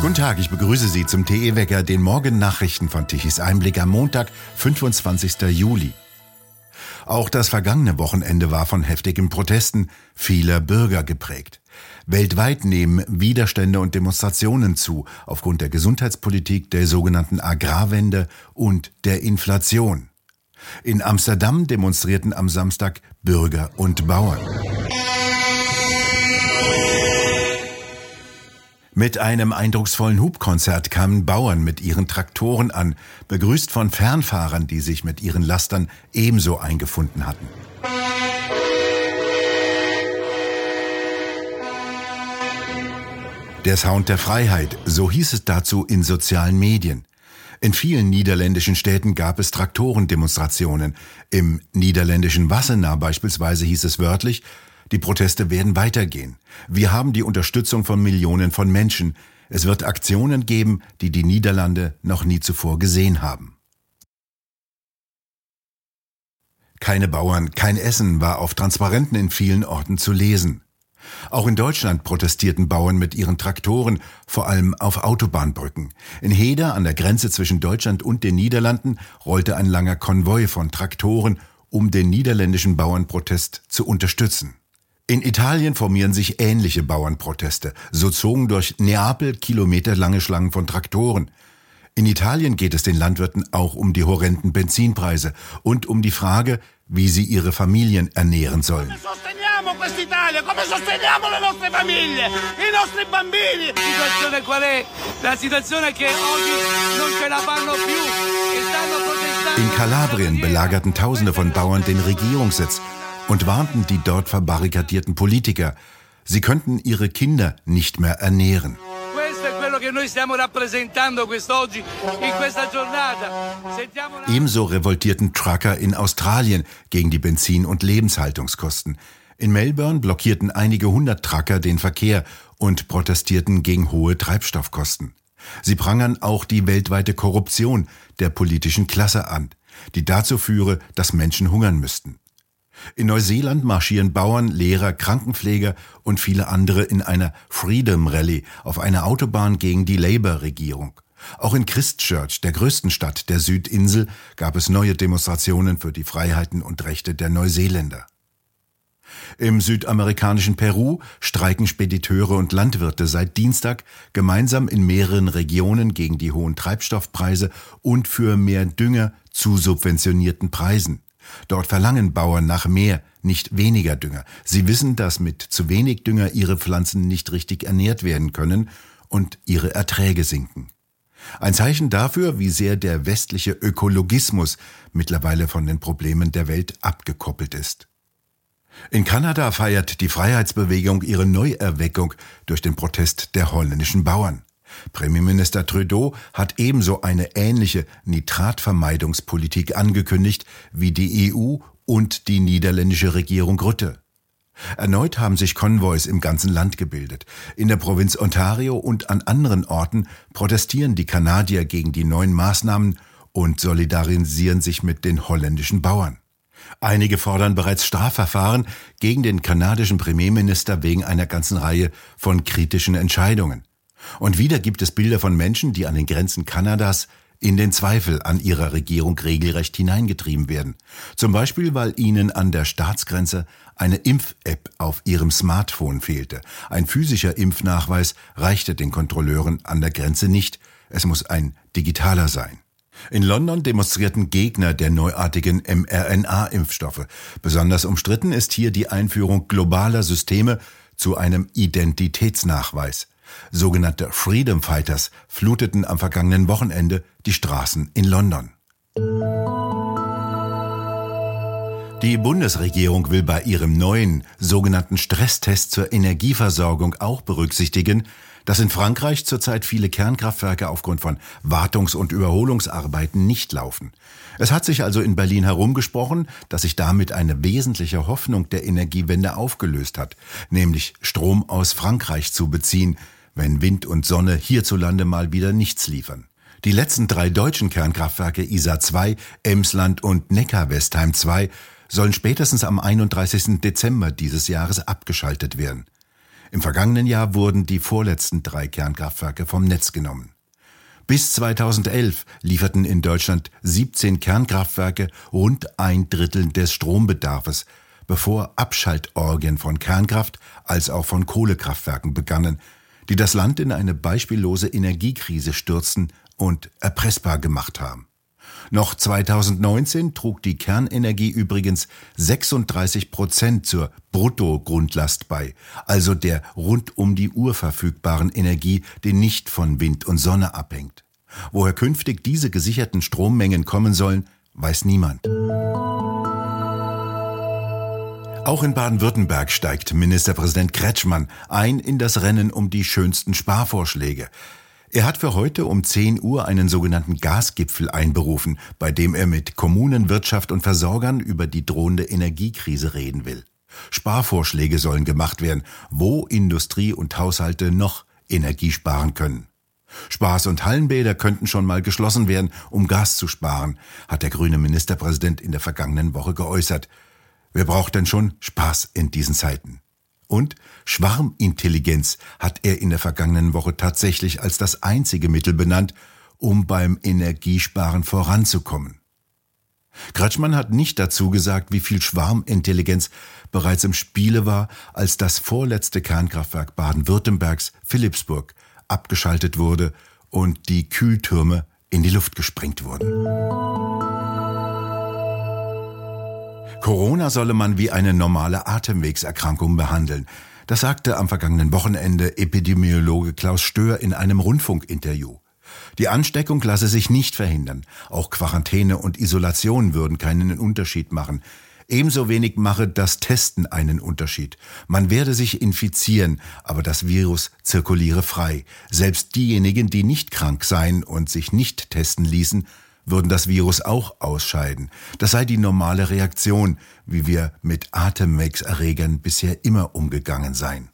Guten Tag, ich begrüße Sie zum TE-Wecker, den Morgennachrichten von Tichys Einblick am Montag, 25. Juli. Auch das vergangene Wochenende war von heftigen Protesten vieler Bürger geprägt. Weltweit nehmen Widerstände und Demonstrationen zu aufgrund der Gesundheitspolitik, der sogenannten Agrarwende und der Inflation. In Amsterdam demonstrierten am Samstag Bürger und Bauern. Mit einem eindrucksvollen Hubkonzert kamen Bauern mit ihren Traktoren an, begrüßt von Fernfahrern, die sich mit ihren Lastern ebenso eingefunden hatten. Der Sound der Freiheit, so hieß es dazu in sozialen Medien. In vielen niederländischen Städten gab es Traktorendemonstrationen. Im niederländischen Wassenaar beispielsweise hieß es wörtlich, die Proteste werden weitergehen. Wir haben die Unterstützung von Millionen von Menschen. Es wird Aktionen geben, die die Niederlande noch nie zuvor gesehen haben. Keine Bauern, kein Essen war auf Transparenten in vielen Orten zu lesen. Auch in Deutschland protestierten Bauern mit ihren Traktoren, vor allem auf Autobahnbrücken. In Heder an der Grenze zwischen Deutschland und den Niederlanden rollte ein langer Konvoi von Traktoren, um den niederländischen Bauernprotest zu unterstützen. In Italien formieren sich ähnliche Bauernproteste. So zogen durch Neapel kilometerlange Schlangen von Traktoren. In Italien geht es den Landwirten auch um die horrenden Benzinpreise und um die Frage, wie sie ihre Familien ernähren sollen. In Kalabrien belagerten Tausende von Bauern den Regierungssitz und warnten die dort verbarrikadierten Politiker, sie könnten ihre Kinder nicht mehr ernähren. Ebenso revoltierten Trucker in Australien gegen die Benzin- und Lebenshaltungskosten. In Melbourne blockierten einige hundert Trucker den Verkehr und protestierten gegen hohe Treibstoffkosten. Sie prangern auch die weltweite Korruption der politischen Klasse an, die dazu führe, dass Menschen hungern müssten. In Neuseeland marschieren Bauern, Lehrer, Krankenpfleger und viele andere in einer Freedom Rally auf einer Autobahn gegen die Labour-Regierung. Auch in Christchurch, der größten Stadt der Südinsel, gab es neue Demonstrationen für die Freiheiten und Rechte der Neuseeländer. Im südamerikanischen Peru streiken Spediteure und Landwirte seit Dienstag gemeinsam in mehreren Regionen gegen die hohen Treibstoffpreise und für mehr Dünger zu subventionierten Preisen. Dort verlangen Bauern nach mehr, nicht weniger Dünger. Sie wissen, dass mit zu wenig Dünger ihre Pflanzen nicht richtig ernährt werden können und ihre Erträge sinken. Ein Zeichen dafür, wie sehr der westliche Ökologismus mittlerweile von den Problemen der Welt abgekoppelt ist. In Kanada feiert die Freiheitsbewegung ihre Neuerweckung durch den Protest der holländischen Bauern. Premierminister Trudeau hat ebenso eine ähnliche Nitratvermeidungspolitik angekündigt wie die EU und die niederländische Regierung Rutte. Erneut haben sich Konvois im ganzen Land gebildet. In der Provinz Ontario und an anderen Orten protestieren die Kanadier gegen die neuen Maßnahmen und solidarisieren sich mit den holländischen Bauern. Einige fordern bereits Strafverfahren gegen den kanadischen Premierminister wegen einer ganzen Reihe von kritischen Entscheidungen. Und wieder gibt es Bilder von Menschen, die an den Grenzen Kanadas in den Zweifel an ihrer Regierung regelrecht hineingetrieben werden. Zum Beispiel, weil ihnen an der Staatsgrenze eine Impf-App auf ihrem Smartphone fehlte. Ein physischer Impfnachweis reichte den Kontrolleuren an der Grenze nicht. Es muss ein digitaler sein. In London demonstrierten Gegner der neuartigen mRNA-Impfstoffe. Besonders umstritten ist hier die Einführung globaler Systeme zu einem Identitätsnachweis. Sogenannte Freedom Fighters fluteten am vergangenen Wochenende die Straßen in London. Die Bundesregierung will bei ihrem neuen sogenannten Stresstest zur Energieversorgung auch berücksichtigen, dass in Frankreich zurzeit viele Kernkraftwerke aufgrund von Wartungs- und Überholungsarbeiten nicht laufen. Es hat sich also in Berlin herumgesprochen, dass sich damit eine wesentliche Hoffnung der Energiewende aufgelöst hat, nämlich Strom aus Frankreich zu beziehen, wenn Wind und Sonne hierzulande mal wieder nichts liefern. Die letzten drei deutschen Kernkraftwerke ISA 2, Emsland und Neckar-Westheim 2 sollen spätestens am 31. Dezember dieses Jahres abgeschaltet werden. Im vergangenen Jahr wurden die vorletzten drei Kernkraftwerke vom Netz genommen. Bis 2011 lieferten in Deutschland 17 Kernkraftwerke rund ein Drittel des Strombedarfes, bevor Abschaltorgien von Kernkraft als auch von Kohlekraftwerken begannen, die das Land in eine beispiellose Energiekrise stürzten und erpressbar gemacht haben. Noch 2019 trug die Kernenergie übrigens 36 Prozent zur Bruttogrundlast bei, also der rund um die Uhr verfügbaren Energie, die nicht von Wind und Sonne abhängt. Woher künftig diese gesicherten Strommengen kommen sollen, weiß niemand. Auch in Baden-Württemberg steigt Ministerpräsident Kretschmann ein in das Rennen um die schönsten Sparvorschläge. Er hat für heute um 10 Uhr einen sogenannten Gasgipfel einberufen, bei dem er mit Kommunen, Wirtschaft und Versorgern über die drohende Energiekrise reden will. Sparvorschläge sollen gemacht werden, wo Industrie und Haushalte noch Energie sparen können. Spaß- und Hallenbäder könnten schon mal geschlossen werden, um Gas zu sparen, hat der grüne Ministerpräsident in der vergangenen Woche geäußert. Wer braucht denn schon Spaß in diesen Zeiten? Und Schwarmintelligenz hat er in der vergangenen Woche tatsächlich als das einzige Mittel benannt, um beim Energiesparen voranzukommen. Kretschmann hat nicht dazu gesagt, wie viel Schwarmintelligenz bereits im Spiele war, als das vorletzte Kernkraftwerk Baden-Württembergs, Philipsburg, abgeschaltet wurde und die Kühltürme in die Luft gesprengt wurden. Corona solle man wie eine normale Atemwegserkrankung behandeln. Das sagte am vergangenen Wochenende Epidemiologe Klaus Stör in einem Rundfunkinterview. Die Ansteckung lasse sich nicht verhindern. Auch Quarantäne und Isolation würden keinen Unterschied machen. Ebenso wenig mache das Testen einen Unterschied. Man werde sich infizieren, aber das Virus zirkuliere frei. Selbst diejenigen, die nicht krank seien und sich nicht testen ließen, würden das Virus auch ausscheiden. Das sei die normale Reaktion, wie wir mit Atemwegserregern bisher immer umgegangen seien.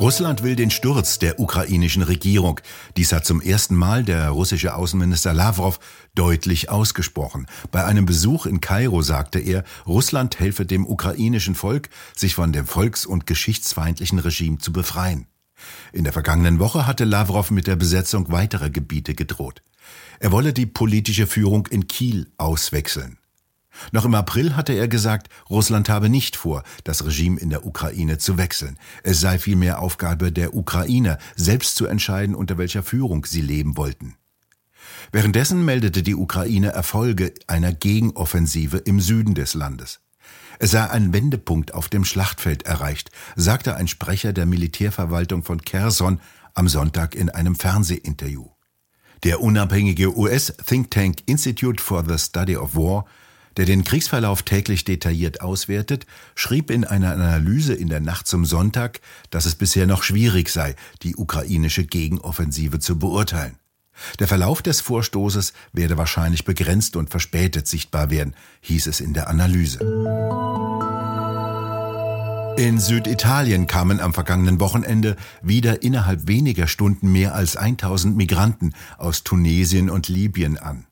Russland will den Sturz der ukrainischen Regierung. Dies hat zum ersten Mal der russische Außenminister Lavrov deutlich ausgesprochen. Bei einem Besuch in Kairo sagte er, Russland helfe dem ukrainischen Volk, sich von dem volks- und geschichtsfeindlichen Regime zu befreien. In der vergangenen Woche hatte Lavrov mit der Besetzung weiterer Gebiete gedroht. Er wolle die politische Führung in Kiel auswechseln. Noch im April hatte er gesagt, Russland habe nicht vor, das Regime in der Ukraine zu wechseln. Es sei vielmehr Aufgabe der Ukrainer, selbst zu entscheiden, unter welcher Führung sie leben wollten. Währenddessen meldete die Ukraine Erfolge einer Gegenoffensive im Süden des Landes. Es sei ein Wendepunkt auf dem Schlachtfeld erreicht, sagte ein Sprecher der Militärverwaltung von Kherson am Sonntag in einem Fernsehinterview. Der unabhängige US-Think Tank Institute for the Study of War, der den Kriegsverlauf täglich detailliert auswertet, schrieb in einer Analyse in der Nacht zum Sonntag, dass es bisher noch schwierig sei, die ukrainische Gegenoffensive zu beurteilen. Der Verlauf des Vorstoßes werde wahrscheinlich begrenzt und verspätet sichtbar werden, hieß es in der Analyse. In Süditalien kamen am vergangenen Wochenende wieder innerhalb weniger Stunden mehr als 1000 Migranten aus Tunesien und Libyen an.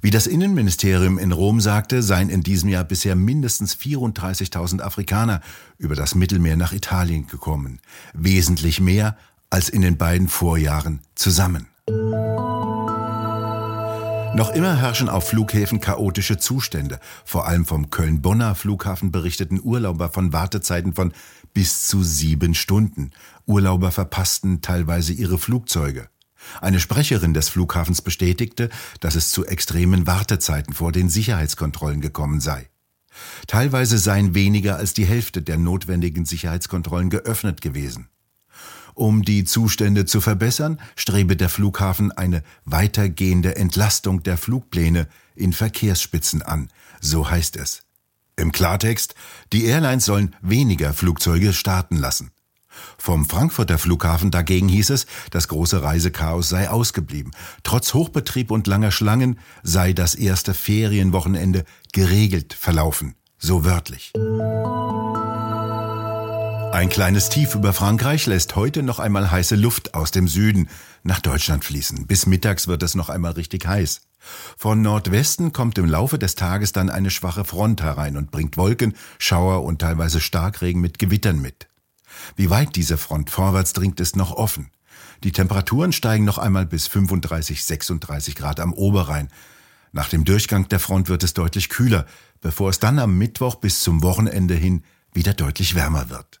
Wie das Innenministerium in Rom sagte, seien in diesem Jahr bisher mindestens 34.000 Afrikaner über das Mittelmeer nach Italien gekommen, wesentlich mehr als in den beiden Vorjahren zusammen. Noch immer herrschen auf Flughäfen chaotische Zustände. Vor allem vom Köln-Bonner Flughafen berichteten Urlauber von Wartezeiten von bis zu sieben Stunden. Urlauber verpassten teilweise ihre Flugzeuge. Eine Sprecherin des Flughafens bestätigte, dass es zu extremen Wartezeiten vor den Sicherheitskontrollen gekommen sei. Teilweise seien weniger als die Hälfte der notwendigen Sicherheitskontrollen geöffnet gewesen. Um die Zustände zu verbessern, strebe der Flughafen eine weitergehende Entlastung der Flugpläne in Verkehrsspitzen an, so heißt es. Im Klartext, die Airlines sollen weniger Flugzeuge starten lassen. Vom Frankfurter Flughafen dagegen hieß es, das große Reisechaos sei ausgeblieben. Trotz Hochbetrieb und langer Schlangen sei das erste Ferienwochenende geregelt verlaufen, so wörtlich. Ein kleines Tief über Frankreich lässt heute noch einmal heiße Luft aus dem Süden nach Deutschland fließen. Bis mittags wird es noch einmal richtig heiß. Von Nordwesten kommt im Laufe des Tages dann eine schwache Front herein und bringt Wolken, Schauer und teilweise Starkregen mit Gewittern mit. Wie weit diese Front vorwärts dringt, ist noch offen. Die Temperaturen steigen noch einmal bis 35, 36 Grad am Oberrhein. Nach dem Durchgang der Front wird es deutlich kühler, bevor es dann am Mittwoch bis zum Wochenende hin wieder deutlich wärmer wird.